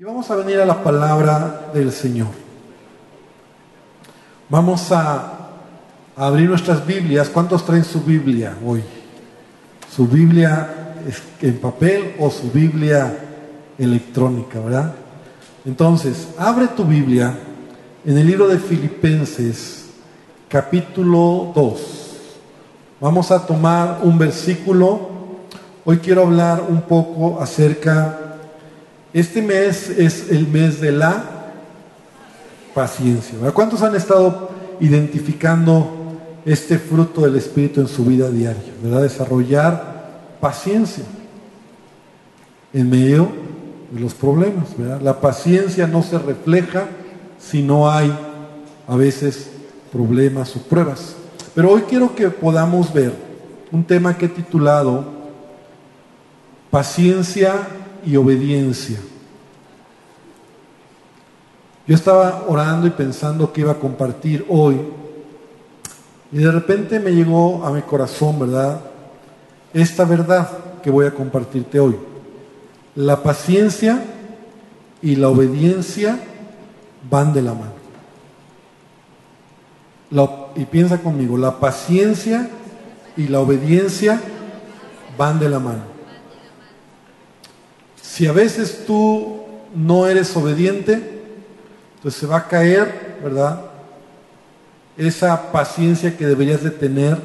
Y vamos a venir a la palabra del Señor. Vamos a, abrir nuestras Biblias. ¿Cuántos traen su Biblia hoy? ¿Su Biblia en papel o su Biblia electrónica, verdad? Entonces, abre tu Biblia en el libro de Filipenses, capítulo 2. Vamos a tomar un versículo. Hoy quiero hablar un poco acerca este mes es el mes de la paciencia. ¿Cuántos han estado identificando este fruto del Espíritu en su vida diaria? ¿Verdad? Desarrollar paciencia en medio de los problemas. La paciencia no se refleja si no hay a veces problemas o pruebas. Pero hoy quiero que podamos ver un tema que he titulado Paciencia y obediencia. Yo estaba orando y pensando que iba a compartir hoy y de repente me llegó a mi corazón, ¿verdad? Esta verdad que voy a compartirte hoy. La paciencia y la obediencia van de la mano. y piensa conmigo, la paciencia y la obediencia van de la mano. Si a veces tú no eres obediente, entonces se va a caer, ¿verdad? Esa paciencia que deberías de tener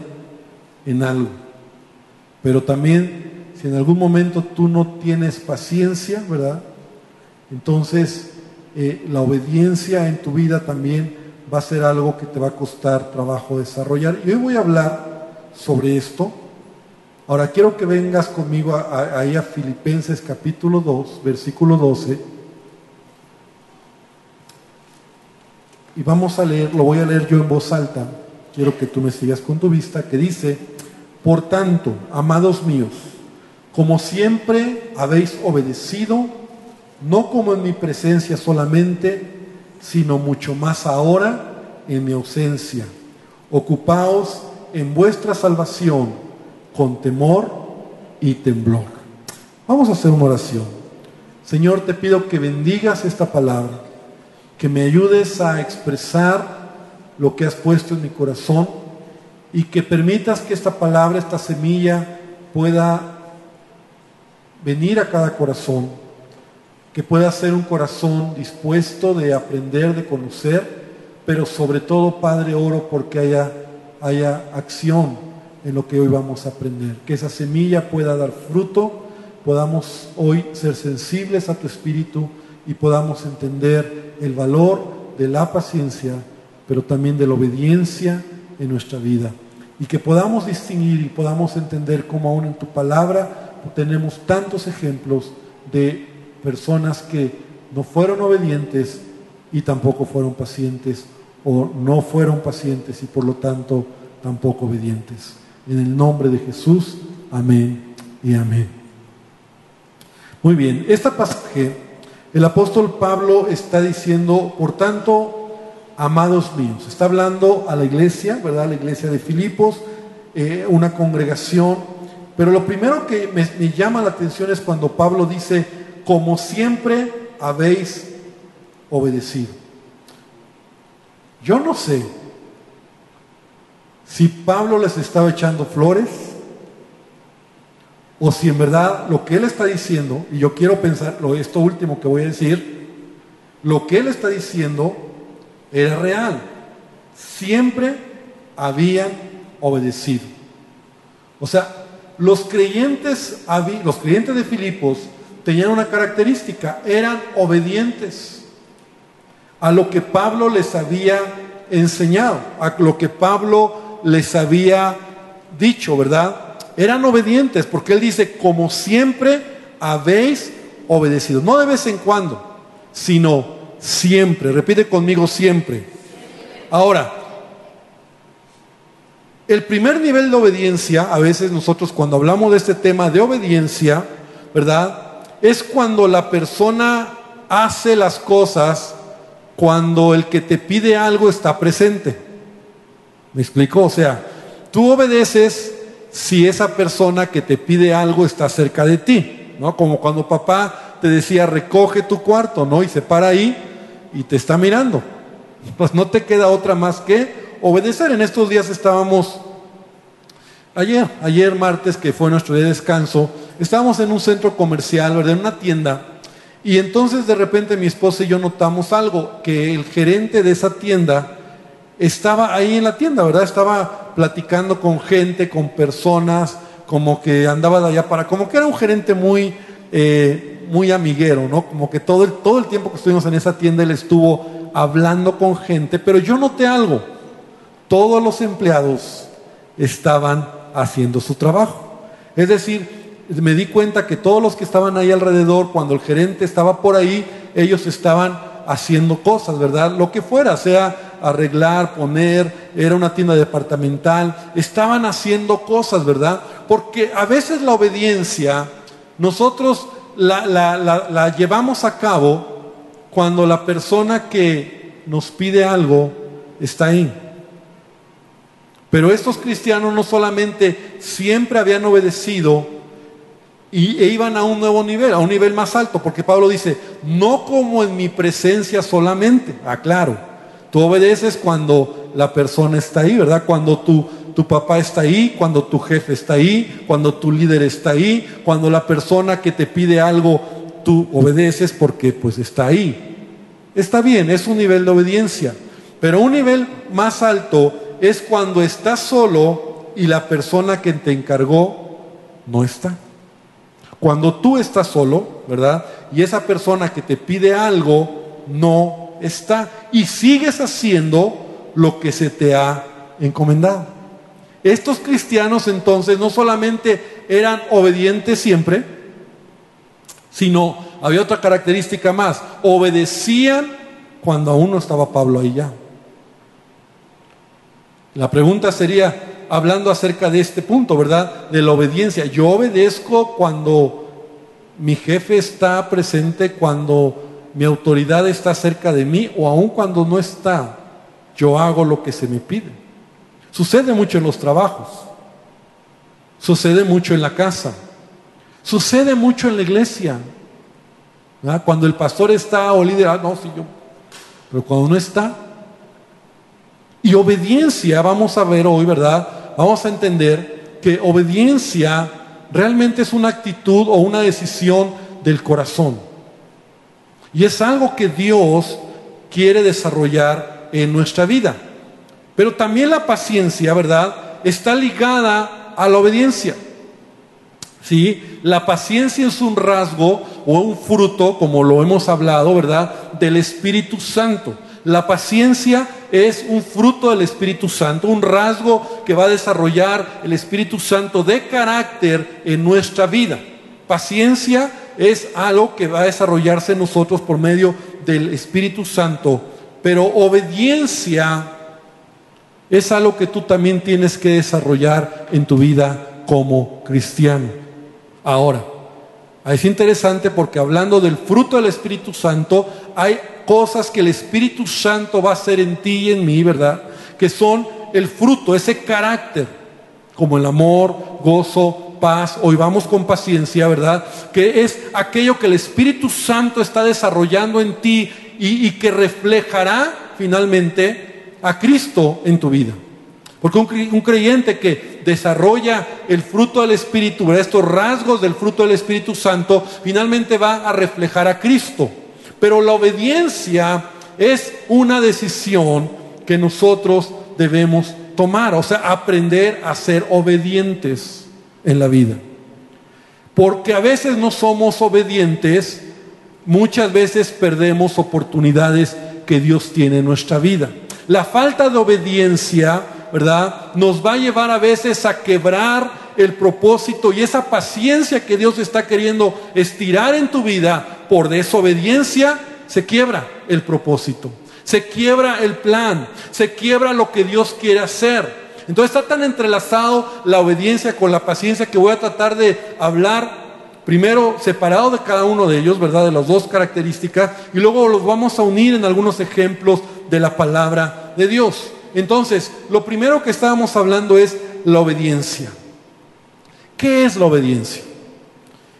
en algo. Pero también, si en algún momento tú no tienes paciencia, ¿verdad? Entonces eh, la obediencia en tu vida también va a ser algo que te va a costar trabajo desarrollar. Y hoy voy a hablar sobre esto Ahora quiero que vengas conmigo ahí a, Filipenses capítulo 2, versículo 12. Y vamos a leer, lo voy a leer yo en voz alta. Quiero que tú me sigas con tu vista, que dice, por tanto, amados míos, como siempre habéis obedecido, no como en mi presencia solamente, sino mucho más ahora en mi ausencia. Ocupaos en vuestra salvación con temor y temblor. Vamos a hacer una oración. Señor, te pido que bendigas esta palabra, que me ayudes a expresar lo que has puesto en mi corazón y que permitas que esta palabra, esta semilla pueda venir a cada corazón, que pueda ser un corazón dispuesto de aprender, de conocer, pero sobre todo, Padre, oro porque haya, haya acción en lo que hoy vamos a aprender. Que esa semilla pueda dar fruto, podamos hoy ser sensibles a tu espíritu y podamos entender el valor de la paciencia, pero también de la obediencia en nuestra vida. Y que podamos distinguir y podamos entender cómo aún en tu palabra tenemos tantos ejemplos de personas que no fueron obedientes y tampoco fueron pacientes o no fueron pacientes y por lo tanto tampoco obedientes. En el nombre de Jesús, amén y amén. Muy bien, este pasaje, el apóstol Pablo está diciendo, por tanto, amados míos, está hablando a la iglesia, ¿verdad? La iglesia de Filipos, eh, una congregación, pero lo primero que me, me llama la atención es cuando Pablo dice, como siempre habéis obedecido. Yo no sé si Pablo les estaba echando flores o si en verdad lo que él está diciendo, y yo quiero pensar lo, esto último que voy a decir, lo que él está diciendo era real. Siempre habían obedecido. O sea, los creyentes, los creyentes de Filipos tenían una característica, eran obedientes a lo que Pablo les había enseñado, a lo que Pablo les había dicho, ¿verdad? Eran obedientes, porque Él dice, como siempre habéis obedecido. No de vez en cuando, sino siempre. Repite conmigo siempre. Ahora, el primer nivel de obediencia, a veces nosotros cuando hablamos de este tema de obediencia, ¿verdad? Es cuando la persona hace las cosas cuando el que te pide algo está presente. ¿Me explico? O sea, tú obedeces si esa persona que te pide algo está cerca de ti, ¿no? Como cuando papá te decía, recoge tu cuarto, ¿no? Y se para ahí y te está mirando. Pues no te queda otra más que obedecer. En estos días estábamos, ayer, ayer martes, que fue nuestro día de descanso, estábamos en un centro comercial, ¿verdad? En una tienda. Y entonces de repente mi esposa y yo notamos algo, que el gerente de esa tienda estaba ahí en la tienda, ¿verdad? Estaba platicando con gente, con personas, como que andaba de allá para, como que era un gerente muy, eh, muy amiguero, ¿no? Como que todo el, todo el tiempo que estuvimos en esa tienda él estuvo hablando con gente, pero yo noté algo, todos los empleados estaban haciendo su trabajo. Es decir, me di cuenta que todos los que estaban ahí alrededor, cuando el gerente estaba por ahí, ellos estaban haciendo cosas, ¿verdad? Lo que fuera, sea arreglar, poner, era una tienda departamental, estaban haciendo cosas, ¿verdad? Porque a veces la obediencia nosotros la, la llevamos a cabo cuando la persona que nos pide algo está ahí. Pero estos cristianos no solamente siempre habían obedecido, y, e iban a un nuevo nivel, a un nivel más alto, porque Pablo dice, no como en mi presencia solamente, aclaro, tú obedeces cuando la persona está ahí, ¿verdad? Cuando tu, tu papá está ahí, cuando tu jefe está ahí, cuando tu líder está ahí, cuando la persona que te pide algo, tú obedeces porque pues está ahí. Está bien, es un nivel de obediencia, pero un nivel más alto es cuando estás solo y la persona que te encargó no está. Cuando tú estás solo, ¿verdad? Y esa persona que te pide algo no está y sigues haciendo lo que se te ha encomendado. Estos cristianos entonces no solamente eran obedientes siempre, sino había otra característica más, obedecían cuando aún no estaba Pablo ahí ya. La pregunta sería, hablando acerca de este punto, ¿verdad? De la obediencia. Yo obedezco cuando mi jefe está presente, cuando mi autoridad está cerca de mí o aun cuando no está, yo hago lo que se me pide. Sucede mucho en los trabajos, sucede mucho en la casa, sucede mucho en la iglesia. Cuando el pastor está o líder, ah, no, sí, yo, pero cuando no está, y obediencia, vamos a ver hoy, ¿verdad? Vamos a entender que obediencia realmente es una actitud o una decisión del corazón. Y es algo que Dios quiere desarrollar en nuestra vida. Pero también la paciencia, ¿verdad? Está ligada a la obediencia. ¿Sí? La paciencia es un rasgo o un fruto, como lo hemos hablado, ¿verdad? Del Espíritu Santo. La paciencia es un fruto del Espíritu Santo, un rasgo que va a desarrollar el Espíritu Santo de carácter en nuestra vida. Paciencia es algo que va a desarrollarse en nosotros por medio del Espíritu Santo, pero obediencia es algo que tú también tienes que desarrollar en tu vida como cristiano. Ahora, es interesante porque hablando del fruto del Espíritu Santo, hay cosas que el Espíritu Santo va a hacer en ti y en mí, ¿verdad? Que son el fruto, ese carácter, como el amor, gozo, paz, hoy vamos con paciencia, ¿verdad? Que es aquello que el Espíritu Santo está desarrollando en ti y, que reflejará finalmente a Cristo en tu vida. Porque un, creyente que desarrolla el fruto del Espíritu, estos rasgos del fruto del Espíritu Santo, finalmente va a reflejar a Cristo. Pero la obediencia es una decisión que nosotros debemos tomar, o sea, aprender a ser obedientes en la vida. Porque a veces no somos obedientes, muchas veces perdemos oportunidades que Dios tiene en nuestra vida. La falta de obediencia, ¿verdad? Nos va a llevar a veces a quebrar el propósito y esa paciencia que Dios está queriendo estirar en tu vida por desobediencia, se quiebra el propósito, se quiebra el plan, se quiebra lo que Dios quiere hacer. Entonces está tan entrelazado la obediencia con la paciencia que voy a tratar de hablar primero separado de cada uno de ellos, ¿verdad? De las dos características, y luego los vamos a unir en algunos ejemplos de la palabra de Dios. Entonces, lo primero que estábamos hablando es la obediencia. ¿Qué es la obediencia?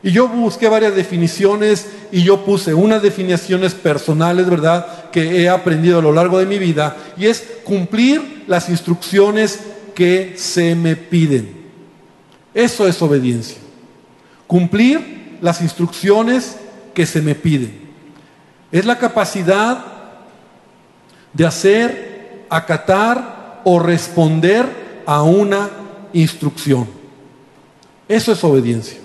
Y yo busqué varias definiciones y yo puse unas definiciones personales, ¿verdad?, que he aprendido a lo largo de mi vida, y es cumplir las instrucciones que se me piden. Eso es obediencia. Cumplir las instrucciones que se me piden. Es la capacidad de hacer, acatar o responder a una instrucción. Eso es obediencia.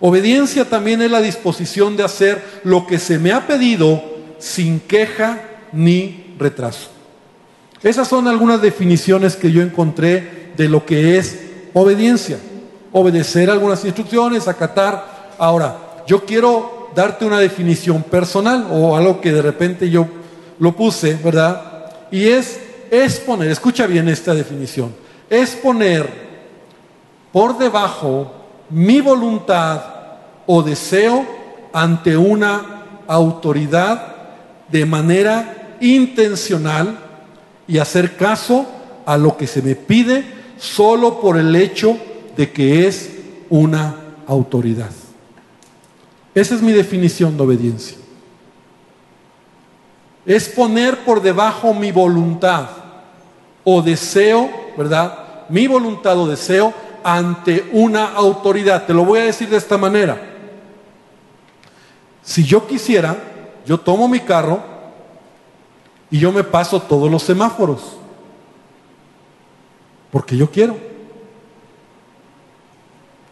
Obediencia también es la disposición de hacer lo que se me ha pedido sin queja ni retraso. Esas son algunas definiciones que yo encontré de lo que es obediencia. Obedecer algunas instrucciones, acatar. Ahora, yo quiero darte una definición personal o algo que de repente yo lo puse, ¿verdad? Y es, es poner, escucha bien esta definición, es poner por debajo mi voluntad o deseo ante una autoridad de manera intencional y hacer caso a lo que se me pide solo por el hecho de que es una autoridad. Esa es mi definición de obediencia. Es poner por debajo mi voluntad o deseo, ¿verdad? Mi voluntad o deseo ante una autoridad. Te lo voy a decir de esta manera. Si yo quisiera, yo tomo mi carro y yo me paso todos los semáforos. Porque yo quiero.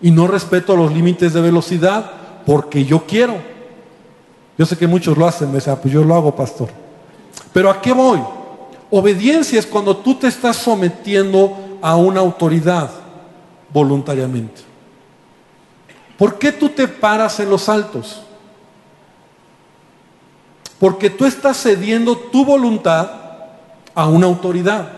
Y no respeto los límites de velocidad porque yo quiero. Yo sé que muchos lo hacen, me dicen, ah, pues yo lo hago, pastor. Pero ¿a qué voy? Obediencia es cuando tú te estás sometiendo a una autoridad voluntariamente. ¿Por qué tú te paras en los altos? Porque tú estás cediendo tu voluntad a una autoridad.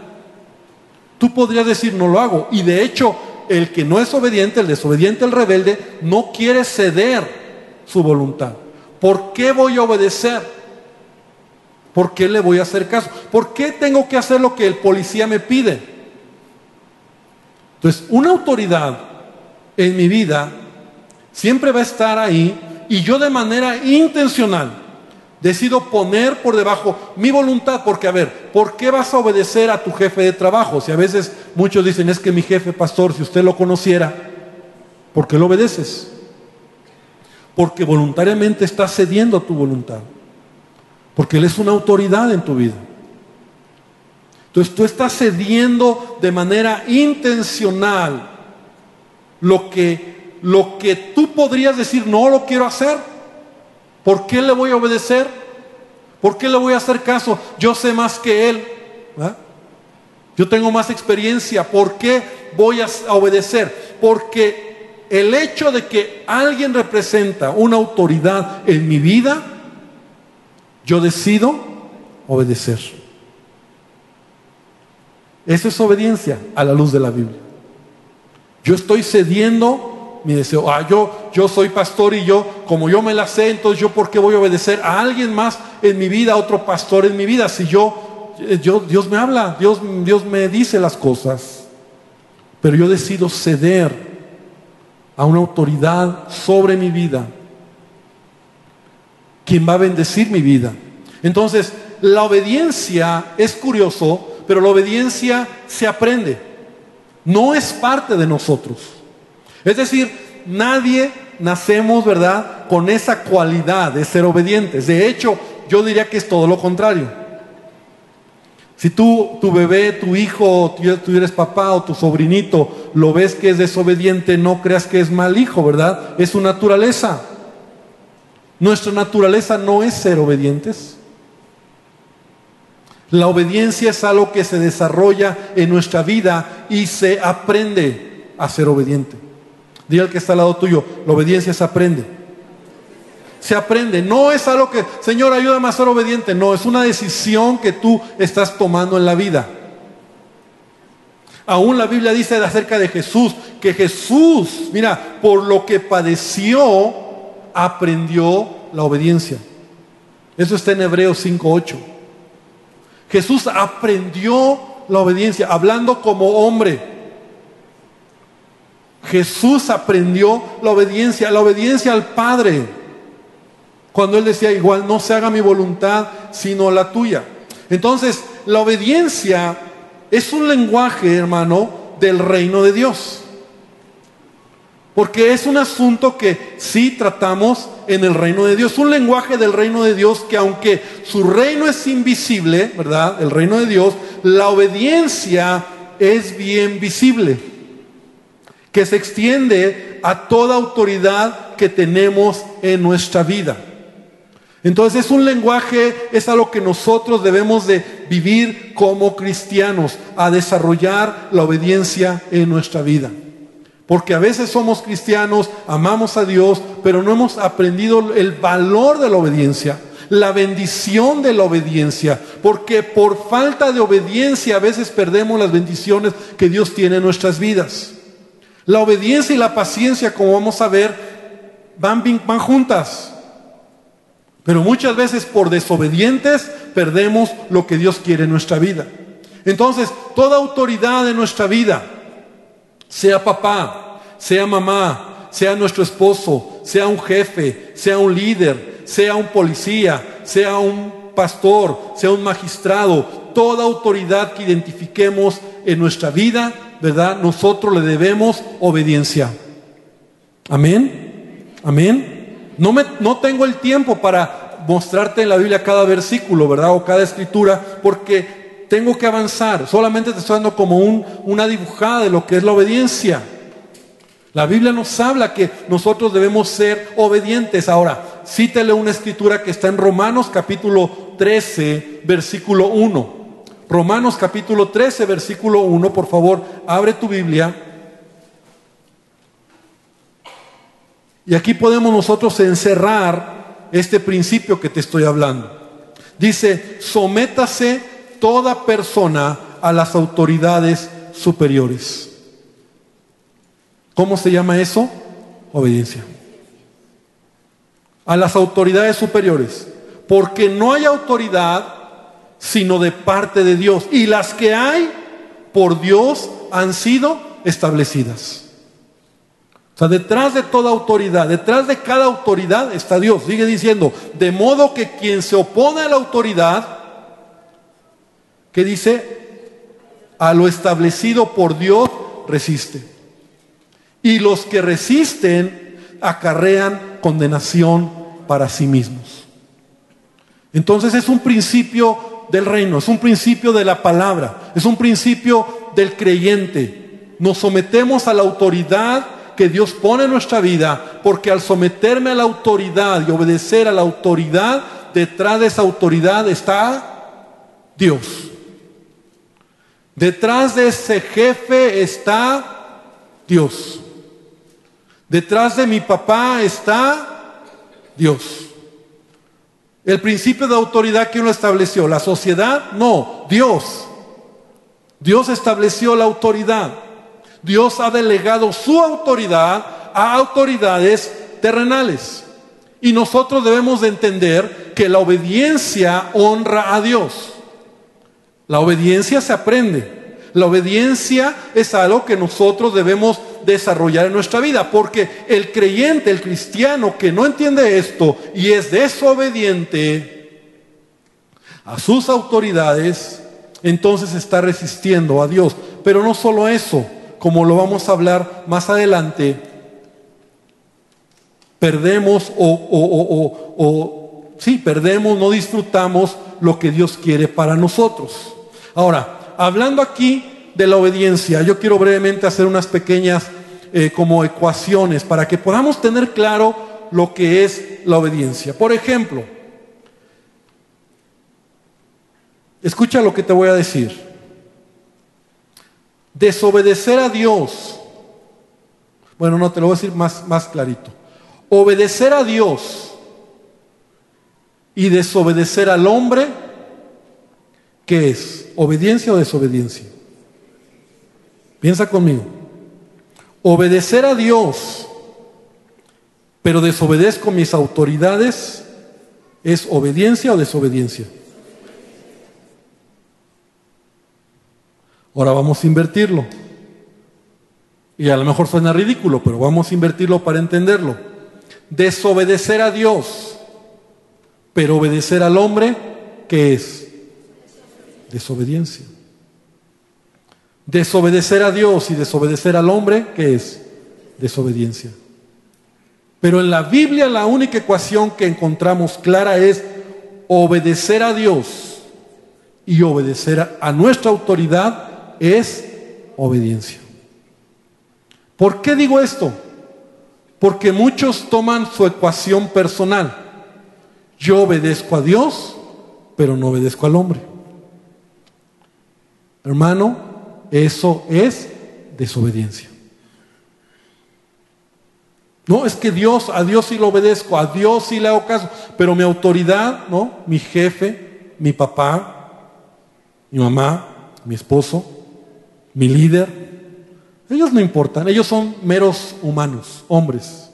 Tú podrías decir, no lo hago. Y de hecho, el que no es obediente, el desobediente, el rebelde, no quiere ceder su voluntad. ¿Por qué voy a obedecer? ¿Por qué le voy a hacer caso? ¿Por qué tengo que hacer lo que el policía me pide? Entonces, una autoridad en mi vida siempre va a estar ahí y yo de manera intencional decido poner por debajo mi voluntad, porque a ver, ¿por qué vas a obedecer a tu jefe de trabajo? Si a veces muchos dicen, es que mi jefe pastor, si usted lo conociera, ¿por qué lo obedeces? Porque voluntariamente estás cediendo tu voluntad. Porque Él es una autoridad en tu vida. Entonces tú estás cediendo de manera intencional lo que, lo que tú podrías decir, no lo quiero hacer. ¿Por qué le voy a obedecer? ¿Por qué le voy a hacer caso? Yo sé más que Él. Yo tengo más experiencia. ¿Por qué voy a obedecer? Porque el hecho de que alguien representa una autoridad en mi vida, yo decido obedecer. Esa es obediencia a la luz de la Biblia. Yo estoy cediendo mi deseo. Ah, yo, yo soy pastor y yo, como yo me la sé, entonces yo por qué voy a obedecer a alguien más en mi vida, a otro pastor en mi vida. Si yo, eh, yo Dios me habla, Dios, Dios me dice las cosas. Pero yo decido ceder a una autoridad sobre mi vida quien va a bendecir mi vida. Entonces, la obediencia es curioso, pero la obediencia se aprende. No es parte de nosotros. Es decir, nadie nacemos, ¿verdad?, con esa cualidad de ser obedientes. De hecho, yo diría que es todo lo contrario. Si tú, tu bebé, tu hijo, tú eres papá o tu sobrinito, lo ves que es desobediente, no creas que es mal hijo, ¿verdad? Es su naturaleza. Nuestra naturaleza no es ser obedientes. La obediencia es algo que se desarrolla en nuestra vida y se aprende a ser obediente. Dile al que está al lado tuyo, la obediencia se aprende. Se aprende, no es algo que, Señor, ayúdame a ser obediente, no, es una decisión que tú estás tomando en la vida. Aún la Biblia dice acerca de Jesús, que Jesús, mira, por lo que padeció, aprendió la obediencia. Eso está en Hebreos 5.8. Jesús aprendió la obediencia, hablando como hombre. Jesús aprendió la obediencia, la obediencia al Padre. Cuando Él decía, igual no se haga mi voluntad, sino la tuya. Entonces, la obediencia es un lenguaje, hermano, del reino de Dios. Porque es un asunto que sí tratamos en el reino de Dios. Un lenguaje del reino de Dios que aunque su reino es invisible, ¿verdad? El reino de Dios, la obediencia es bien visible. Que se extiende a toda autoridad que tenemos en nuestra vida. Entonces es un lenguaje, es a lo que nosotros debemos de vivir como cristianos, a desarrollar la obediencia en nuestra vida. Porque a veces somos cristianos, amamos a Dios, pero no hemos aprendido el valor de la obediencia, la bendición de la obediencia. Porque por falta de obediencia a veces perdemos las bendiciones que Dios tiene en nuestras vidas. La obediencia y la paciencia, como vamos a ver, van, van juntas. Pero muchas veces por desobedientes perdemos lo que Dios quiere en nuestra vida. Entonces, toda autoridad en nuestra vida, sea papá, sea mamá, sea nuestro esposo, sea un jefe, sea un líder, sea un policía, sea un pastor, sea un magistrado, toda autoridad que identifiquemos en nuestra vida, ¿verdad? Nosotros le debemos obediencia. Amén. Amén. No, me, no tengo el tiempo para mostrarte en la Biblia cada versículo, ¿verdad? O cada escritura, porque tengo que avanzar. Solamente te estoy dando como un, una dibujada de lo que es la obediencia. La Biblia nos habla que nosotros debemos ser obedientes. Ahora, cítele una escritura que está en Romanos capítulo 13, versículo 1. Romanos capítulo 13, versículo 1, por favor, abre tu Biblia. Y aquí podemos nosotros encerrar este principio que te estoy hablando. Dice, sométase toda persona a las autoridades superiores. ¿Cómo se llama eso? Obediencia. A las autoridades superiores. Porque no hay autoridad sino de parte de Dios. Y las que hay por Dios han sido establecidas. O sea, detrás de toda autoridad, detrás de cada autoridad está Dios. Sigue diciendo, de modo que quien se opone a la autoridad, que dice, a lo establecido por Dios, resiste. Y los que resisten acarrean condenación para sí mismos. Entonces es un principio del reino, es un principio de la palabra, es un principio del creyente. Nos sometemos a la autoridad que Dios pone en nuestra vida, porque al someterme a la autoridad y obedecer a la autoridad, detrás de esa autoridad está Dios. Detrás de ese jefe está Dios. Detrás de mi papá está Dios. El principio de autoridad que uno estableció, la sociedad, no, Dios. Dios estableció la autoridad. Dios ha delegado su autoridad a autoridades terrenales. Y nosotros debemos de entender que la obediencia honra a Dios. La obediencia se aprende. La obediencia es algo que nosotros debemos desarrollar en nuestra vida, porque el creyente, el cristiano que no entiende esto y es desobediente a sus autoridades, entonces está resistiendo a Dios. Pero no solo eso, como lo vamos a hablar más adelante, perdemos o, o, o, sí, perdemos, no disfrutamos lo que Dios quiere para nosotros. Ahora, hablando aquí de la obediencia, yo quiero brevemente hacer unas pequeñas eh, como ecuaciones para que podamos tener claro lo que es la obediencia. Por ejemplo, escucha lo que te voy a decir. Desobedecer a Dios. Bueno, no, te lo voy a decir más, más clarito. Obedecer a Dios y desobedecer al hombre, ¿qué es? ¿Obediencia o desobediencia? Piensa conmigo. Obedecer a Dios, pero desobedezco mis autoridades, ¿es obediencia o desobediencia? Ahora vamos a invertirlo. Y a lo mejor suena ridículo, pero vamos a invertirlo para entenderlo. Desobedecer a Dios, pero obedecer al hombre, ¿qué es? Desobediencia. Desobedecer a Dios y desobedecer al hombre, ¿qué es? Desobediencia. Pero en la Biblia la única ecuación que encontramos clara es obedecer a Dios y obedecer a nuestra autoridad es obediencia. ¿Por qué digo esto? Porque muchos toman su ecuación personal. Yo obedezco a Dios, pero no obedezco al hombre. Hermano, eso es desobediencia. No, es que Dios, a Dios sí lo obedezco, a Dios sí le hago caso, pero mi autoridad, ¿no? Mi jefe, mi papá, mi mamá, mi esposo, mi líder, ellos no importan, ellos son meros humanos, hombres.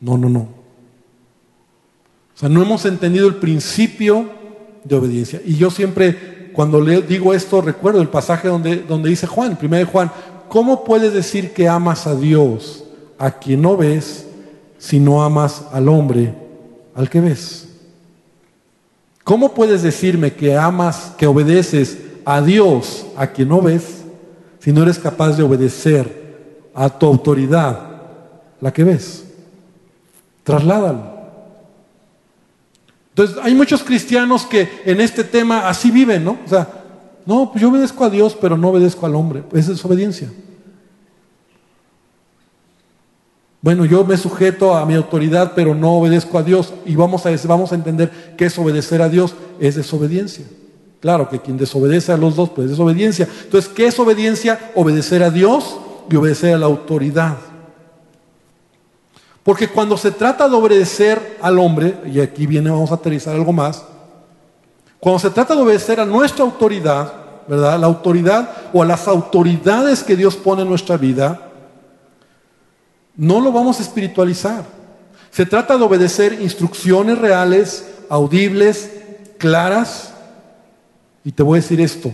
No, no, no. O sea, no hemos entendido el principio de obediencia. Y yo siempre, cuando le digo esto, recuerdo el pasaje donde, donde dice Juan, primero de Juan, ¿cómo puedes decir que amas a Dios a quien no ves si no amas al hombre al que ves? ¿Cómo puedes decirme que amas, que obedeces a Dios a quien no ves si no eres capaz de obedecer a tu autoridad, la que ves? Trasládalo. Entonces, hay muchos cristianos que en este tema así viven, ¿no? O sea, no, pues yo obedezco a Dios, pero no obedezco al hombre. Esa es obediencia. Bueno, yo me sujeto a mi autoridad, pero no obedezco a Dios. Y vamos a, vamos a entender que es obedecer a Dios, es desobediencia. Claro que quien desobedece a los dos, pues es desobediencia. Entonces, ¿qué es obediencia? Obedecer a Dios y obedecer a la autoridad. Porque cuando se trata de obedecer al hombre, y aquí viene, vamos a aterrizar algo más, cuando se trata de obedecer a nuestra autoridad, ¿verdad? La autoridad o a las autoridades que Dios pone en nuestra vida, no lo vamos a espiritualizar. Se trata de obedecer instrucciones reales, audibles, claras. Y te voy a decir esto,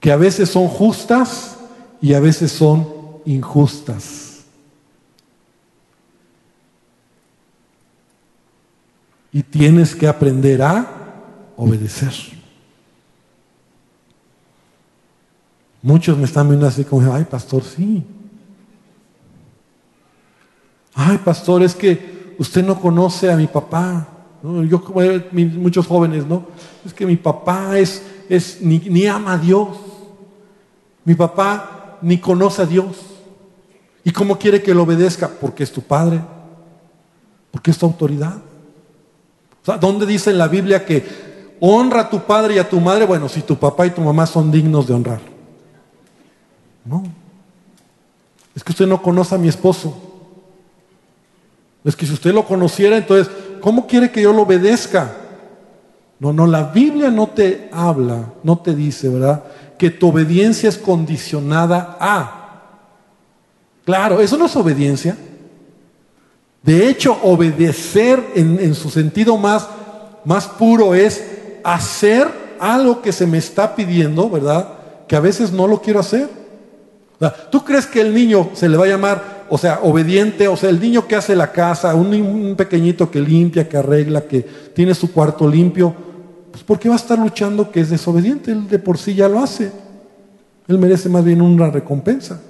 que a veces son justas y a veces son injustas. Y tienes que aprender a obedecer. Muchos me están viendo así como, ay, pastor, sí, Ay, pastor, es que usted no conoce a mi papá. Yo, muchos jóvenes, ¿no? Es que mi papá es, es ni, ni ama a Dios. Mi papá ni conoce a Dios. ¿Y cómo quiere que lo obedezca? Porque es tu padre. Porque es tu autoridad. O sea, ¿dónde dice en la Biblia que honra a tu padre y a tu madre? Bueno, si tu papá y tu mamá son dignos de honrar. No. Es que usted no conoce a mi esposo. Es que si usted lo conociera, entonces, ¿cómo quiere que yo lo obedezca? No, no, la Biblia no te habla, no te dice, ¿verdad? Que tu obediencia es condicionada a. Claro, eso no es obediencia. De hecho, obedecer en, su sentido más, más puro es hacer algo que se me está pidiendo, ¿verdad? Que a veces no lo quiero hacer. ¿Tú crees que el niño se le va a llamar o sea, obediente, o sea, el niño que hace la casa, un, pequeñito que limpia, que arregla, que tiene su cuarto limpio, pues ¿por qué va a estar luchando que es desobediente? Él de por sí ya lo hace. Él merece más bien una recompensa.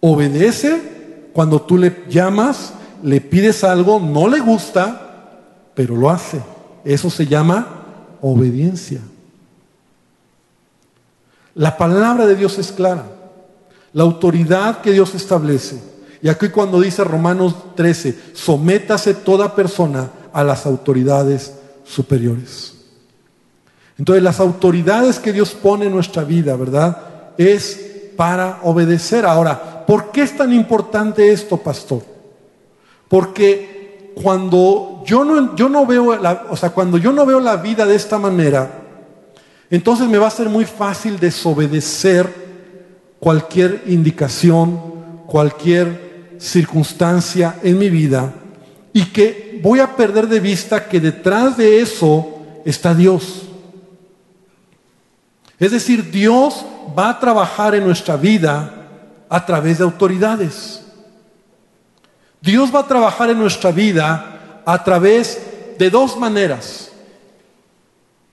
Obedece cuando tú le llamas, le pides algo, no le gusta, pero lo hace. Eso se llama obediencia. La palabra de Dios es clara la autoridad que Dios establece. Y aquí cuando dice Romanos 13, sométase toda persona a las autoridades superiores. Entonces las autoridades que Dios pone en nuestra vida, ¿verdad? Es para obedecer. Ahora, ¿por qué es tan importante esto, pastor? Porque cuando yo no, yo no veo, o sea, cuando yo no veo la vida de esta manera, entonces me va a ser muy fácil desobedecer cualquier indicación, cualquier circunstancia en mi vida y que voy a perder de vista que detrás de eso está Dios. Es decir, Dios va a trabajar en nuestra vida a través de autoridades. Dios va a trabajar en nuestra vida a través de dos maneras.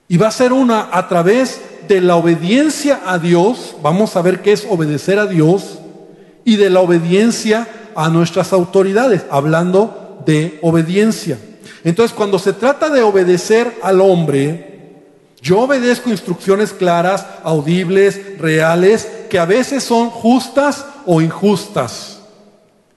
Y va a ser una a través de la obediencia a Dios, vamos a ver qué es obedecer a Dios, y de la obediencia a nuestras autoridades, hablando de obediencia. Entonces, cuando se trata de obedecer al hombre, yo obedezco instrucciones claras, audibles, reales, que a veces son justas o injustas.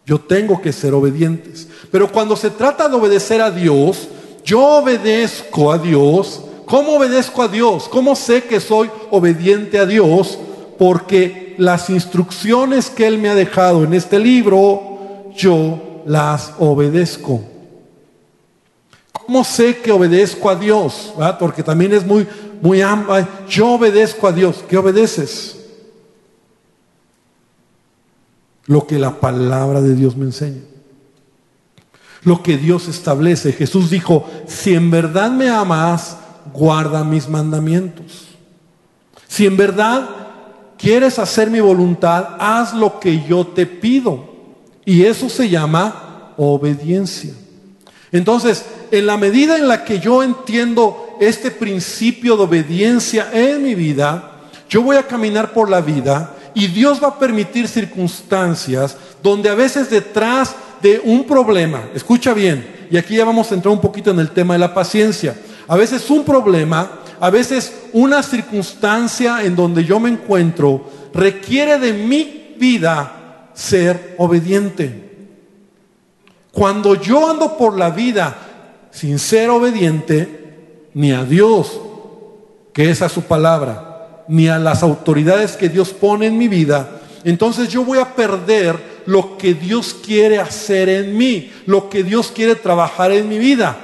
Yo tengo que ser obedientes. Pero cuando se trata de obedecer a Dios, yo obedezco a Dios. ¿Cómo obedezco a Dios? ¿Cómo sé que soy obediente a Dios? Porque las instrucciones que Él me ha dejado en este libro, yo las obedezco. ¿Cómo sé que obedezco a Dios? Porque también es muy, muy amplio. Yo obedezco a Dios. ¿Qué obedeces? Lo que la palabra de Dios me enseña. Lo que Dios establece. Jesús dijo, si en verdad me amas, guarda mis mandamientos. Si en verdad quieres hacer mi voluntad, haz lo que yo te pido. Y eso se llama obediencia. Entonces, en la medida en la que yo entiendo este principio de obediencia en mi vida, yo voy a caminar por la vida y Dios va a permitir circunstancias donde a veces detrás de un problema, escucha bien, y aquí ya vamos a entrar un poquito en el tema de la paciencia, a veces un problema, a veces una circunstancia en donde yo me encuentro requiere de mi vida ser obediente. Cuando yo ando por la vida sin ser obediente, ni a Dios, que es a su palabra, ni a las autoridades que Dios pone en mi vida, entonces yo voy a perder lo que Dios quiere hacer en mí, lo que Dios quiere trabajar en mi vida,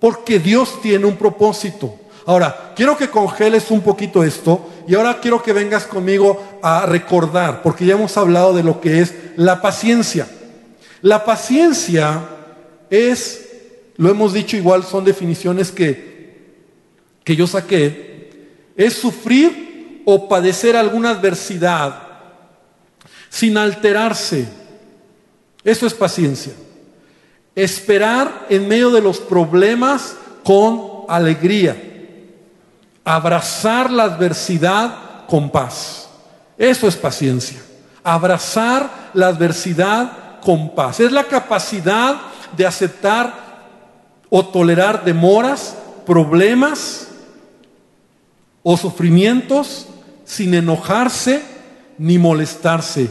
porque Dios tiene un propósito. Ahora, quiero que congeles un poquito esto y ahora quiero que vengas conmigo a recordar, porque ya hemos hablado de lo que es la paciencia. La paciencia es, lo hemos dicho igual, son definiciones que, que yo saqué, es sufrir o padecer alguna adversidad sin alterarse. Eso es paciencia. Esperar en medio de los problemas con alegría. Abrazar la adversidad con paz. Eso es paciencia. Abrazar la adversidad con paz. Es la capacidad de aceptar o tolerar demoras, problemas o sufrimientos sin enojarse ni molestarse,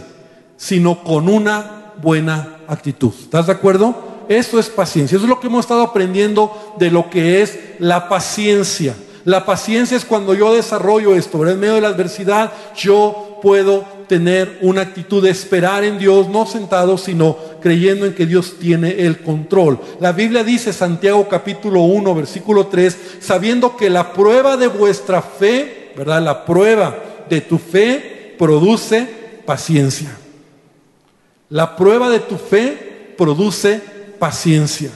sino con una buena actitud. ¿Estás de acuerdo? Eso es paciencia. Eso es lo que hemos estado aprendiendo de lo que es la paciencia. La paciencia es cuando yo desarrollo esto, en medio de la adversidad yo puedo tener una actitud de esperar en Dios, no sentado, sino creyendo en que Dios tiene el control. La Biblia dice, Santiago capítulo 1, versículo 3, sabiendo que la prueba de vuestra fe, ¿verdad? La prueba de tu fe produce paciencia. La prueba de tu fe produce paciencia.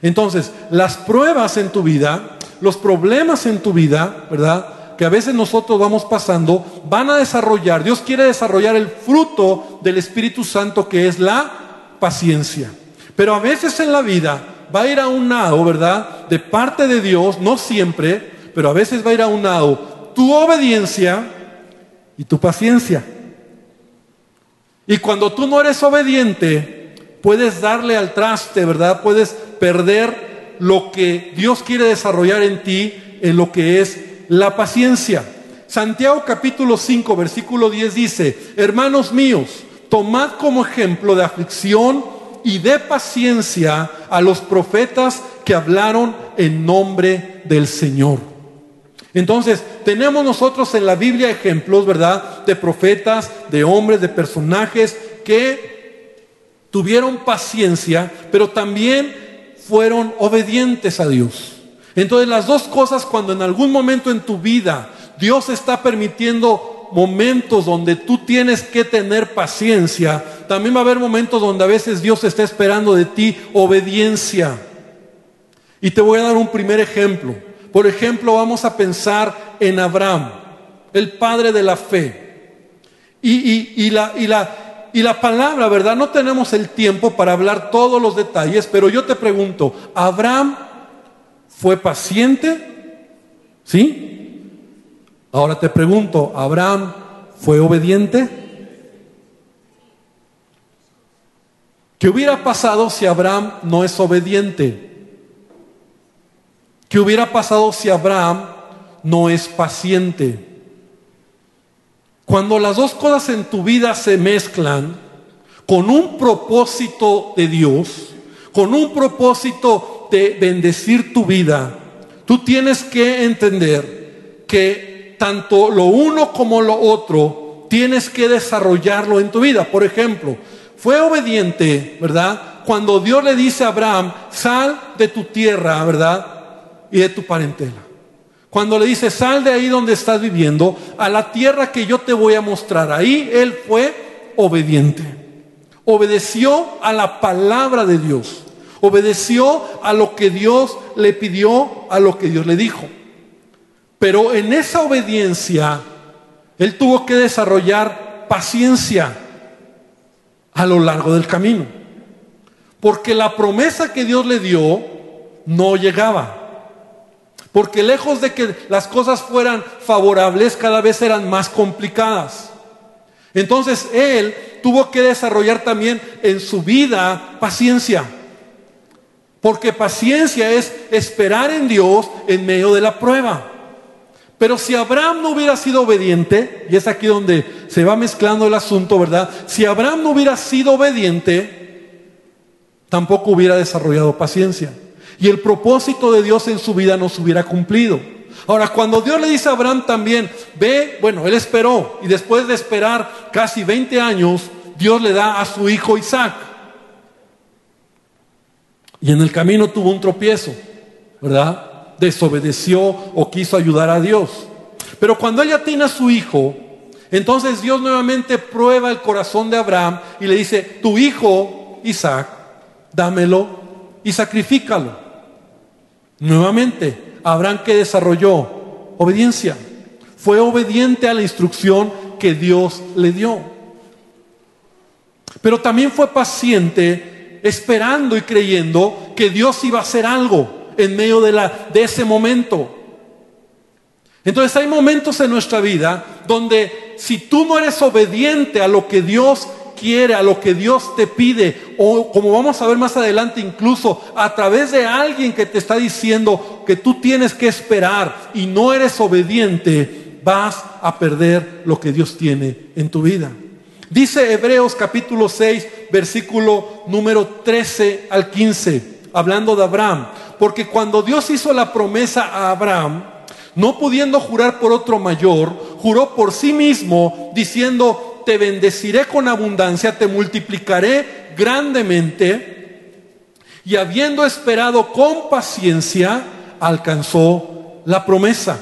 Entonces, las pruebas en tu vida, los problemas en tu vida, ¿verdad? Que a veces nosotros vamos pasando, van a desarrollar, Dios quiere desarrollar el fruto del Espíritu Santo que es la paciencia. Pero a veces en la vida va a ir a un lado, ¿verdad? De parte de Dios, no siempre, pero a veces va a ir a un lado tu obediencia y tu paciencia. Y cuando tú no eres obediente, puedes darle al traste, ¿verdad? Puedes perder lo que Dios quiere desarrollar en ti, en lo que es la paciencia. Santiago capítulo 5, versículo 10 dice, hermanos míos, tomad como ejemplo de aflicción y de paciencia a los profetas que hablaron en nombre del Señor. Entonces, tenemos nosotros en la Biblia ejemplos, ¿verdad? De profetas, de hombres, de personajes que tuvieron paciencia, pero también fueron obedientes a Dios. Entonces las dos cosas cuando en algún momento en tu vida Dios está permitiendo momentos donde tú tienes que tener paciencia, también va a haber momentos donde a veces Dios está esperando de ti obediencia. Y te voy a dar un primer ejemplo. Por ejemplo, vamos a pensar en Abraham, el padre de la fe. Y, la, y, la, y la palabra, ¿verdad? No tenemos el tiempo para hablar todos los detalles, pero yo te pregunto, ¿Abraham fue paciente? ¿Sí? Ahora te pregunto, ¿Abraham fue obediente? ¿Qué hubiera pasado si Abraham no es obediente? ¿Qué hubiera pasado si Abraham no es paciente? Cuando las dos cosas en tu vida se mezclan con un propósito de Dios, con un propósito de bendecir tu vida, tú tienes que entender que tanto lo uno como lo otro tienes que desarrollarlo en tu vida. Por ejemplo, fue obediente, ¿verdad? Cuando Dios le dice a Abraham, sal de tu tierra, ¿verdad? Y de tu parentela. Cuando le dice, sal de ahí donde estás viviendo, a la tierra que yo te voy a mostrar. Ahí él fue obediente. Obedeció a la palabra de Dios. Obedeció a lo que Dios le pidió, a lo que Dios le dijo. Pero en esa obediencia, él tuvo que desarrollar paciencia a lo largo del camino. Porque la promesa que Dios le dio no llegaba. Porque lejos de que las cosas fueran favorables, cada vez eran más complicadas. Entonces él tuvo que desarrollar también en su vida paciencia. Porque paciencia es esperar en Dios en medio de la prueba. Pero si Abraham no hubiera sido obediente, y es aquí donde se va mezclando el asunto, ¿verdad? Si Abraham no hubiera sido obediente, tampoco hubiera desarrollado paciencia y el propósito de Dios en su vida no se hubiera cumplido. Ahora, cuando Dios le dice a Abraham también, ve, bueno, él esperó y después de esperar casi 20 años, Dios le da a su hijo Isaac. Y en el camino tuvo un tropiezo, ¿verdad? Desobedeció o quiso ayudar a Dios. Pero cuando ella tiene a su hijo, entonces Dios nuevamente prueba el corazón de Abraham y le dice, tu hijo Isaac, dámelo y sacrifícalo. Nuevamente, Abraham que desarrolló obediencia. Fue obediente a la instrucción que Dios le dio. Pero también fue paciente esperando y creyendo que Dios iba a hacer algo en medio de, la, de ese momento. Entonces hay momentos en nuestra vida donde si tú no eres obediente a lo que Dios quiere, a lo que Dios te pide, o como vamos a ver más adelante, incluso a través de alguien que te está diciendo que tú tienes que esperar y no eres obediente, vas a perder lo que Dios tiene en tu vida. Dice Hebreos capítulo 6, versículo número 13 al 15, hablando de Abraham, porque cuando Dios hizo la promesa a Abraham, no pudiendo jurar por otro mayor, juró por sí mismo, diciendo, te bendeciré con abundancia, te multiplicaré grandemente. Y habiendo esperado con paciencia, alcanzó la promesa.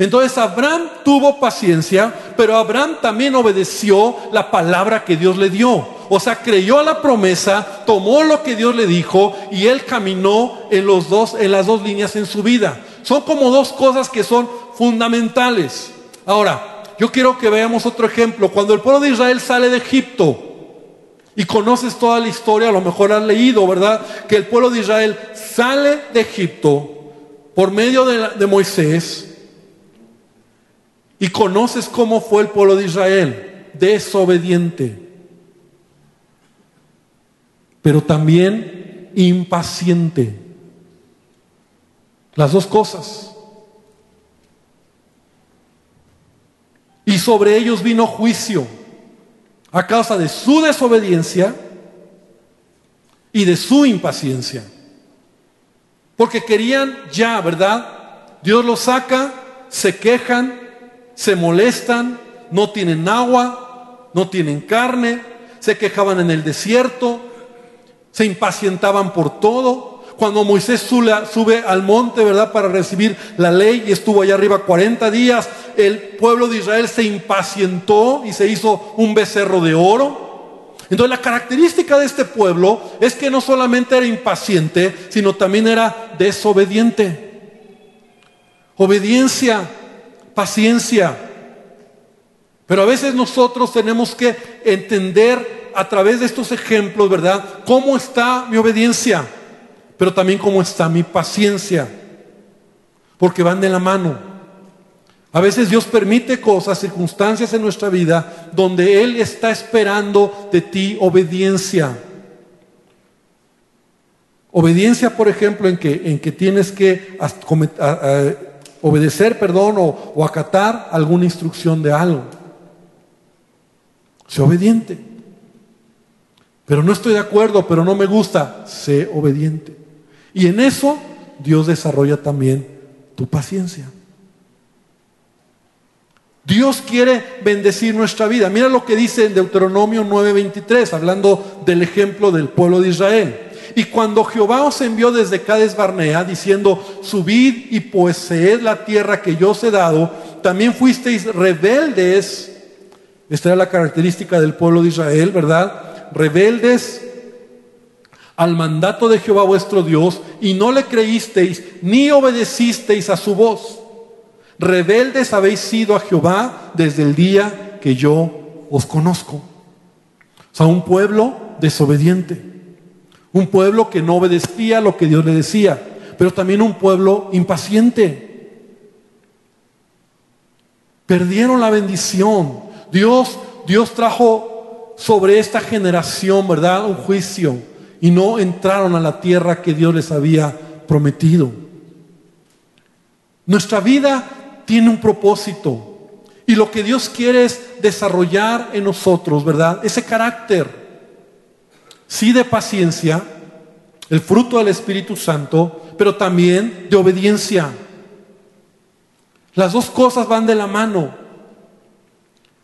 Entonces Abraham tuvo paciencia, pero Abraham también obedeció la palabra que Dios le dio. O sea, creyó a la promesa, tomó lo que Dios le dijo y él caminó en los dos en las dos líneas en su vida. Son como dos cosas que son fundamentales. Ahora, yo quiero que veamos otro ejemplo. Cuando el pueblo de Israel sale de Egipto, y conoces toda la historia, a lo mejor has leído, ¿verdad? Que el pueblo de Israel sale de Egipto por medio de, de Moisés, y conoces cómo fue el pueblo de Israel, desobediente, pero también impaciente. Las dos cosas. y sobre ellos vino juicio a causa de su desobediencia y de su impaciencia. Porque querían ya, ¿verdad? Dios los saca, se quejan, se molestan, no tienen agua, no tienen carne, se quejaban en el desierto, se impacientaban por todo. Cuando Moisés sube al monte, ¿verdad? Para recibir la ley y estuvo allá arriba 40 días, el pueblo de Israel se impacientó y se hizo un becerro de oro. Entonces la característica de este pueblo es que no solamente era impaciente, sino también era desobediente. Obediencia, paciencia. Pero a veces nosotros tenemos que entender a través de estos ejemplos, ¿verdad? ¿Cómo está mi obediencia? Pero también cómo está mi paciencia. Porque van de la mano. A veces Dios permite cosas, circunstancias en nuestra vida donde Él está esperando de ti obediencia. Obediencia, por ejemplo, en que, en que tienes que obedecer, perdón, o, o acatar alguna instrucción de algo. Sé obediente. Pero no estoy de acuerdo, pero no me gusta. Sé obediente. Y en eso Dios desarrolla también tu paciencia. Dios quiere bendecir nuestra vida. Mira lo que dice en Deuteronomio 9:23, hablando del ejemplo del pueblo de Israel. Y cuando Jehová os envió desde Cades Barnea, diciendo, subid y poseed la tierra que yo os he dado, también fuisteis rebeldes. Esta era la característica del pueblo de Israel, ¿verdad? Rebeldes al mandato de Jehová vuestro Dios, y no le creísteis ni obedecisteis a su voz. Rebeldes habéis sido a Jehová desde el día que yo os conozco. O sea, un pueblo desobediente. Un pueblo que no obedecía lo que Dios le decía, pero también un pueblo impaciente. Perdieron la bendición. Dios, Dios trajo sobre esta generación, ¿verdad? Un juicio y no entraron a la tierra que Dios les había prometido. Nuestra vida tiene un propósito y lo que Dios quiere es desarrollar en nosotros, ¿verdad? Ese carácter sí de paciencia, el fruto del Espíritu Santo, pero también de obediencia. Las dos cosas van de la mano.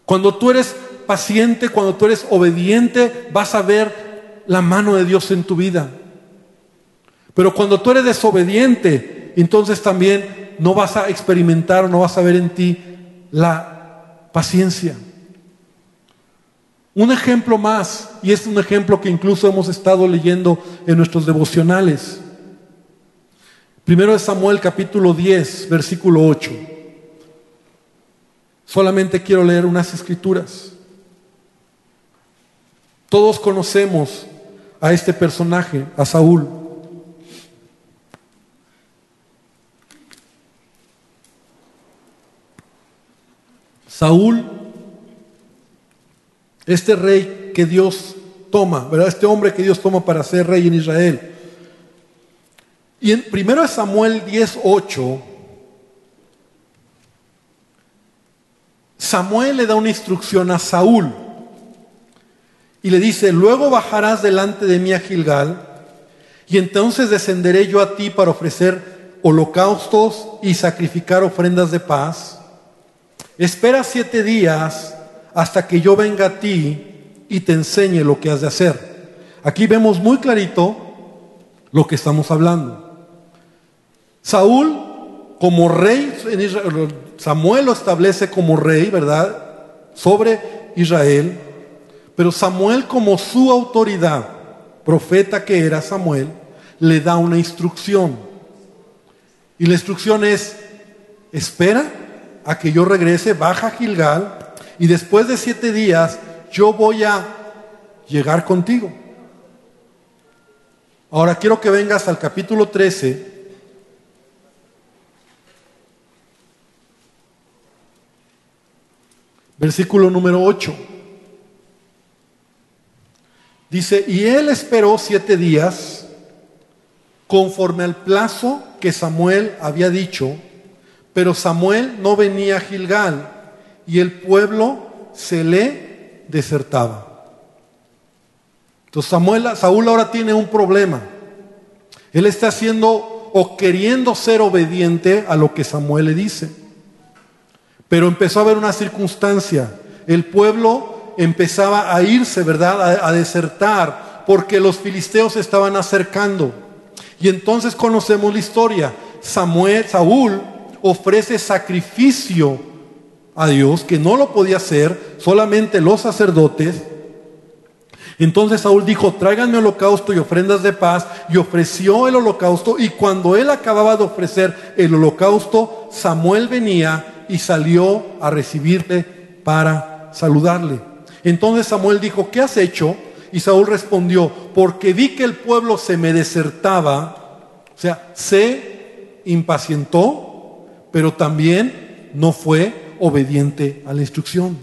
Cuando tú eres paciente, cuando tú eres obediente, vas a ver la mano de Dios en tu vida. Pero cuando tú eres desobediente, entonces también no vas a experimentar o no vas a ver en ti la paciencia. Un ejemplo más, y es un ejemplo que incluso hemos estado leyendo en nuestros devocionales. Primero de Samuel capítulo 10, versículo 8. Solamente quiero leer unas escrituras. Todos conocemos a este personaje, a Saúl. Saúl este rey que Dios toma, ¿verdad? Este hombre que Dios toma para ser rey en Israel. Y en primero Samuel 10:8 Samuel le da una instrucción a Saúl y le dice, "Luego bajarás delante de mí a Gilgal, y entonces descenderé yo a ti para ofrecer holocaustos y sacrificar ofrendas de paz. Espera siete días hasta que yo venga a ti y te enseñe lo que has de hacer. Aquí vemos muy clarito lo que estamos hablando. Saúl como rey, Samuel lo establece como rey, ¿verdad? Sobre Israel, pero Samuel como su autoridad, profeta que era Samuel, le da una instrucción. Y la instrucción es, espera a que yo regrese, baja a Gilgal, y después de siete días yo voy a llegar contigo. Ahora quiero que vengas al capítulo 13. Versículo número 8. Dice, y él esperó siete días conforme al plazo que Samuel había dicho, pero Samuel no venía a Gilgal y el pueblo se le desertaba. Entonces Samuel, Saúl ahora tiene un problema. Él está haciendo o queriendo ser obediente a lo que Samuel le dice. Pero empezó a haber una circunstancia. El pueblo empezaba a irse, ¿verdad? A, a desertar porque los filisteos se estaban acercando. Y entonces conocemos la historia. Samuel, Saúl ofrece sacrificio a Dios, que no lo podía hacer solamente los sacerdotes. Entonces Saúl dijo, tráiganme holocausto y ofrendas de paz, y ofreció el holocausto, y cuando él acababa de ofrecer el holocausto, Samuel venía y salió a recibirle para saludarle. Entonces Samuel dijo, ¿qué has hecho? Y Saúl respondió, porque vi que el pueblo se me desertaba, o sea, se impacientó, pero también no fue obediente a la instrucción.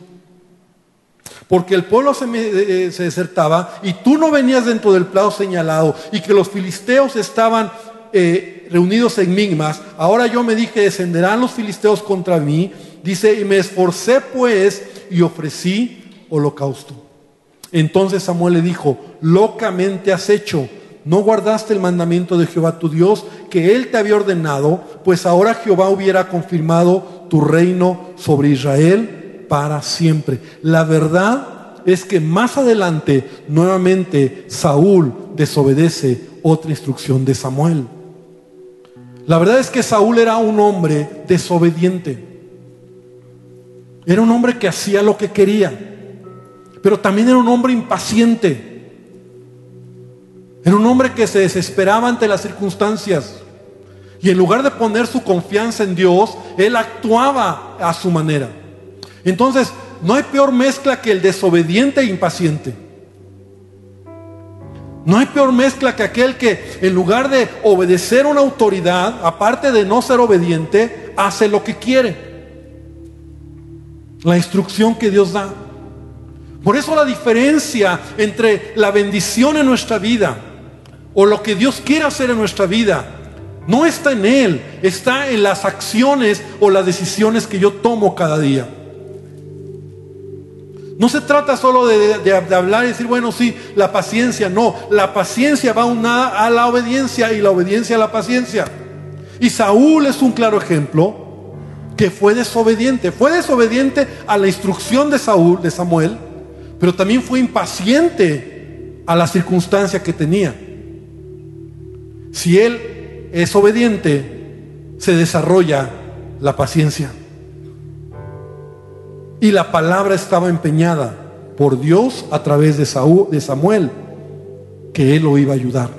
Porque el pueblo se, eh, se, desertaba y tú no venías dentro del plazo señalado y que los filisteos estaban eh, reunidos en Migmas. Ahora yo me dije, descenderán los filisteos contra mí. Dice, y me esforcé pues y ofrecí holocausto. Entonces Samuel le dijo, locamente has hecho. No guardaste el mandamiento de Jehová tu Dios que él te había ordenado, pues ahora Jehová hubiera confirmado tu reino sobre Israel para siempre. La verdad es que más adelante nuevamente Saúl desobedece otra instrucción de Samuel. La verdad es que Saúl era un hombre desobediente. Era un hombre que hacía lo que quería, pero también era un hombre impaciente. Era un hombre que se desesperaba ante las circunstancias. Y en lugar de poner su confianza en Dios, él actuaba a su manera. Entonces, no hay peor mezcla que el desobediente e impaciente. No hay peor mezcla que aquel que en lugar de obedecer una autoridad, aparte de no ser obediente, hace lo que quiere. La instrucción que Dios da. Por eso la diferencia entre la bendición en nuestra vida o lo que Dios quiere hacer en nuestra vida no está en Él, está en las acciones o las decisiones que yo tomo cada día. No se trata solo de, hablar y decir, bueno, sí, la paciencia. No, la paciencia va unada a la obediencia y la obediencia a la paciencia. Y Saúl es un claro ejemplo que fue desobediente. Fue desobediente a la instrucción de Saúl, de Samuel, pero también fue impaciente a la circunstancia que tenía. Si él es obediente, se desarrolla la paciencia. Y la palabra estaba empeñada por Dios a través de, Saúl, de Samuel, que él lo iba a ayudar.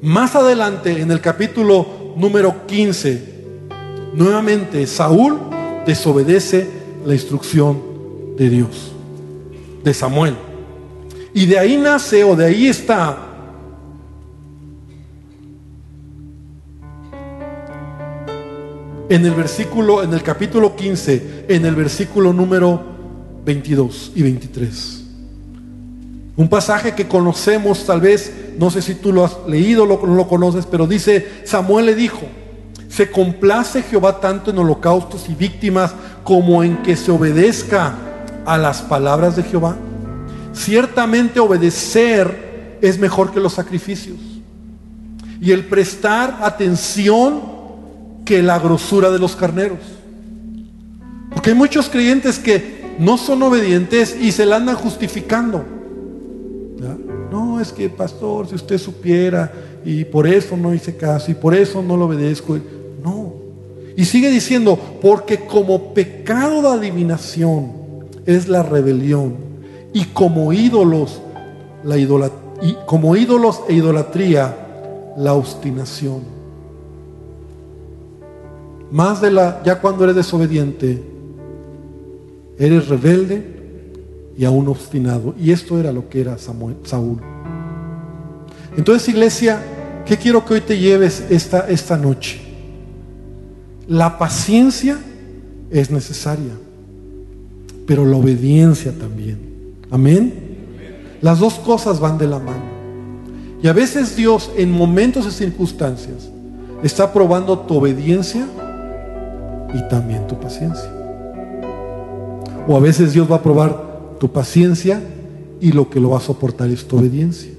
Más adelante, en el capítulo número 15, nuevamente Saúl desobedece la instrucción de Dios, de Samuel. Y de ahí nace o de ahí está en el versículo, en el capítulo 15, en el versículo número 22 y 23. Un pasaje que conocemos tal vez, no sé si tú lo has leído o no lo conoces, pero dice, Samuel le dijo, se complace Jehová tanto en holocaustos y víctimas como en que se obedezca a las palabras de Jehová. Ciertamente obedecer es mejor que los sacrificios. Y el prestar atención que la grosura de los carneros. Porque hay muchos creyentes que no son obedientes y se la andan justificando. No, es que pastor, si usted supiera y por eso no hice caso y por eso no lo obedezco. No. Y sigue diciendo, porque como pecado de adivinación es la rebelión y como ídolos la y como ídolos e idolatría la obstinación. Más de la, ya cuando eres desobediente, eres rebelde y aún obstinado. Y esto era lo que era Saúl. Entonces, iglesia, ¿qué quiero que hoy te lleves esta, esta noche? La paciencia es necesaria, pero la obediencia también. Amén. Las dos cosas van de la mano. Y a veces Dios en momentos y circunstancias está probando tu obediencia y también tu paciencia. O a veces Dios va a probar tu paciencia y lo que lo va a soportar es tu obediencia.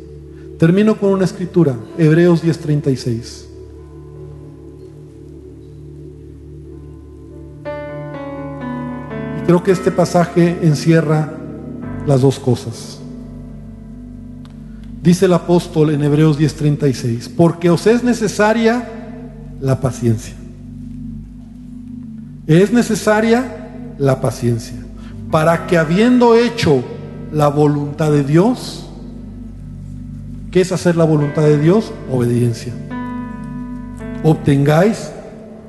Termino con una escritura, Hebreos 10:36. Y creo que este pasaje encierra las dos cosas. Dice el apóstol en Hebreos 10:36, porque os es necesaria la paciencia es necesaria la paciencia para que habiendo hecho la voluntad de Dios, ¿qué es hacer la voluntad de Dios? Obediencia. Obtengáis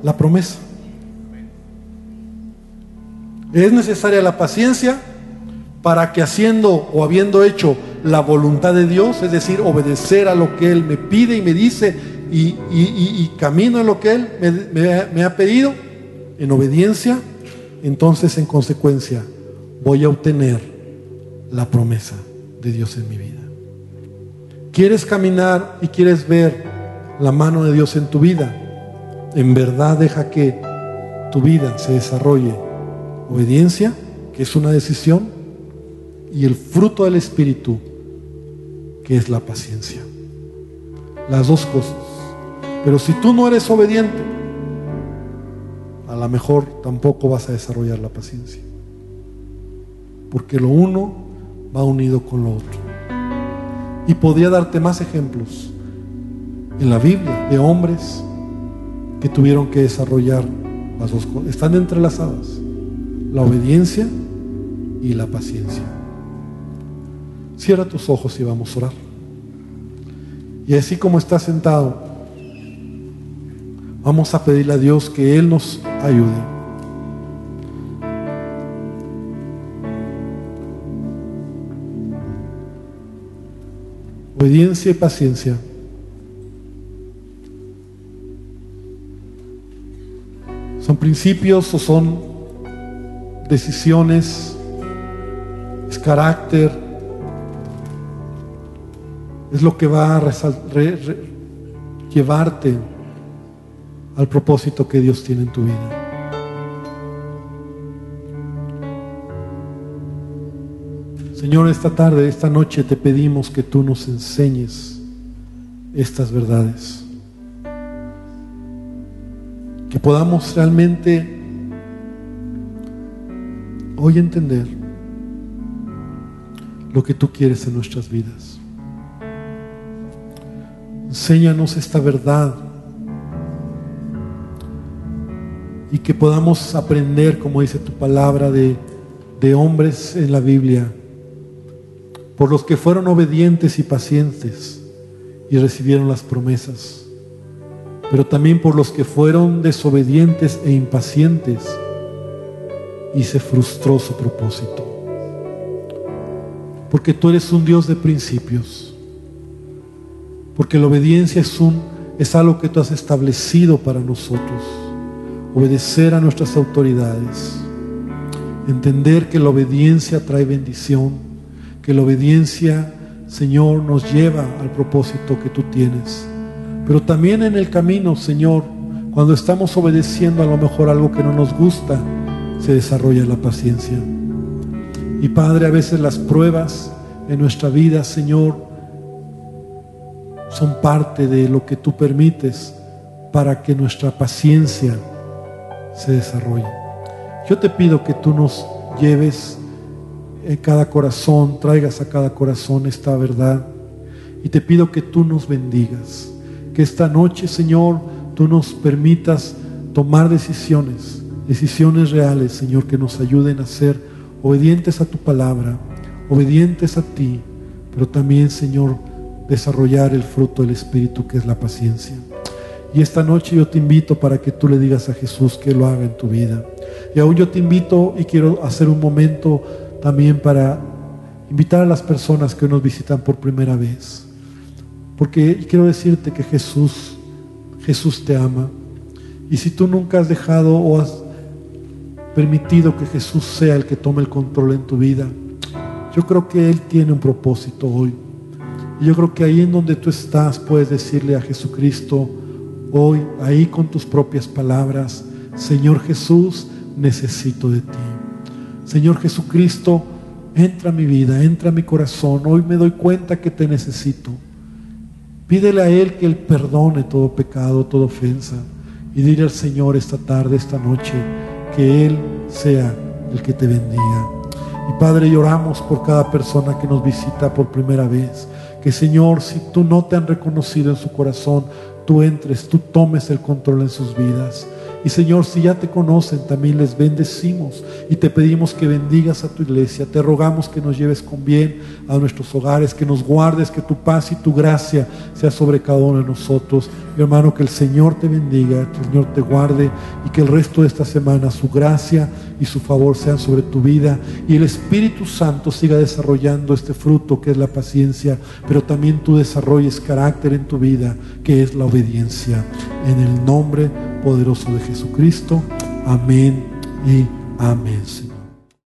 la promesa. Es necesaria la paciencia para que haciendo o habiendo hecho la voluntad de Dios, es decir, obedecer a lo que Él me pide y me dice y, camino en lo que Él me ha pedido, en obediencia, entonces en consecuencia voy a obtener la promesa de Dios en mi vida. ¿Quieres caminar y quieres ver la mano de Dios en tu vida? En verdad deja que tu vida se desarrolle obediencia, que es una decisión, y el fruto del Espíritu, que es la paciencia. Las dos cosas. Pero si tú no eres obediente, a lo mejor tampoco vas a desarrollar la paciencia. Porque lo uno va unido con lo otro. Y podría darte más ejemplos en la Biblia de hombres que tuvieron que desarrollar las dos cosas. Están entrelazadas. La obediencia y la paciencia. Cierra tus ojos y vamos a orar. Y así como estás sentado, vamos a pedirle a Dios que Él nos ayude. Obediencia y paciencia. ¿Son principios o son decisiones? ¿Es carácter? Es lo que va a llevarte al propósito que Dios tiene en tu vida. Señor, esta tarde, esta noche te pedimos que tú nos enseñes estas verdades. Que podamos realmente hoy entender lo que tú quieres en nuestras vidas. Enséñanos esta verdad y que podamos aprender, como dice tu palabra, de, de hombres en la Biblia, por los que fueron obedientes y pacientes y recibieron las promesas pero también por los que fueron desobedientes e impacientes y se frustró su propósito. Porque tú eres un Dios de principios. Porque la obediencia es, un, es algo que tú has establecido para nosotros. Obedecer a nuestras autoridades. Entender que la obediencia trae bendición. Que la obediencia, Señor, nos lleva al propósito que tú tienes. Pero también en el camino, Señor, cuando estamos obedeciendo a lo mejor algo que no nos gusta, se desarrolla la paciencia. Y Padre, a veces las pruebas en nuestra vida, Señor, son parte de lo que tú permites para que nuestra paciencia se desarrolle. Yo te pido que tú nos lleves en cada corazón, traigas a cada corazón esta verdad y te pido que tú nos bendigas que esta noche, Señor, tú nos permitas tomar decisiones, decisiones reales, Señor, que nos ayuden a ser obedientes a tu palabra, obedientes a ti, pero también, Señor, desarrollar el fruto del Espíritu que es la paciencia. Y esta noche yo te invito para que tú le digas a Jesús que lo haga en tu vida. Y aún yo te invito y quiero hacer un momento también para invitar a las personas que nos visitan por primera vez porque quiero decirte que Jesús, Jesús te ama. Y si tú nunca has dejado o has permitido que Jesús sea el que tome el control en tu vida, yo creo que Él tiene un propósito hoy. Y yo creo que ahí en donde tú estás puedes decirle a Jesucristo hoy, ahí con tus propias palabras, Señor Jesús, necesito de ti. Señor Jesucristo, entra a mi vida, entra a mi corazón. Hoy me doy cuenta que te necesito. Pídele a Él que Él perdone todo pecado, toda ofensa. Y dile al Señor esta tarde, esta noche, que Él sea el que te bendiga. Y Padre, lloramos por cada persona que nos visita por primera vez. Que Señor, si tú no te han reconocido en su corazón, tú entres, tú tomes el control en sus vidas. Y Señor, si ya te conocen, también les bendecimos y te pedimos que bendigas a tu iglesia. Te rogamos que nos lleves con bien a nuestros hogares, que nos guardes, que tu paz y tu gracia sea sobre cada uno de nosotros. Mi hermano, que el Señor te bendiga, que el Señor te guarde y que el resto de esta semana su gracia y su favor sean sobre tu vida y el Espíritu Santo siga desarrollando este fruto que es la paciencia, pero también tú desarrolles carácter en tu vida que es la obediencia. En el nombre poderoso de Jesucristo. Amén y amén.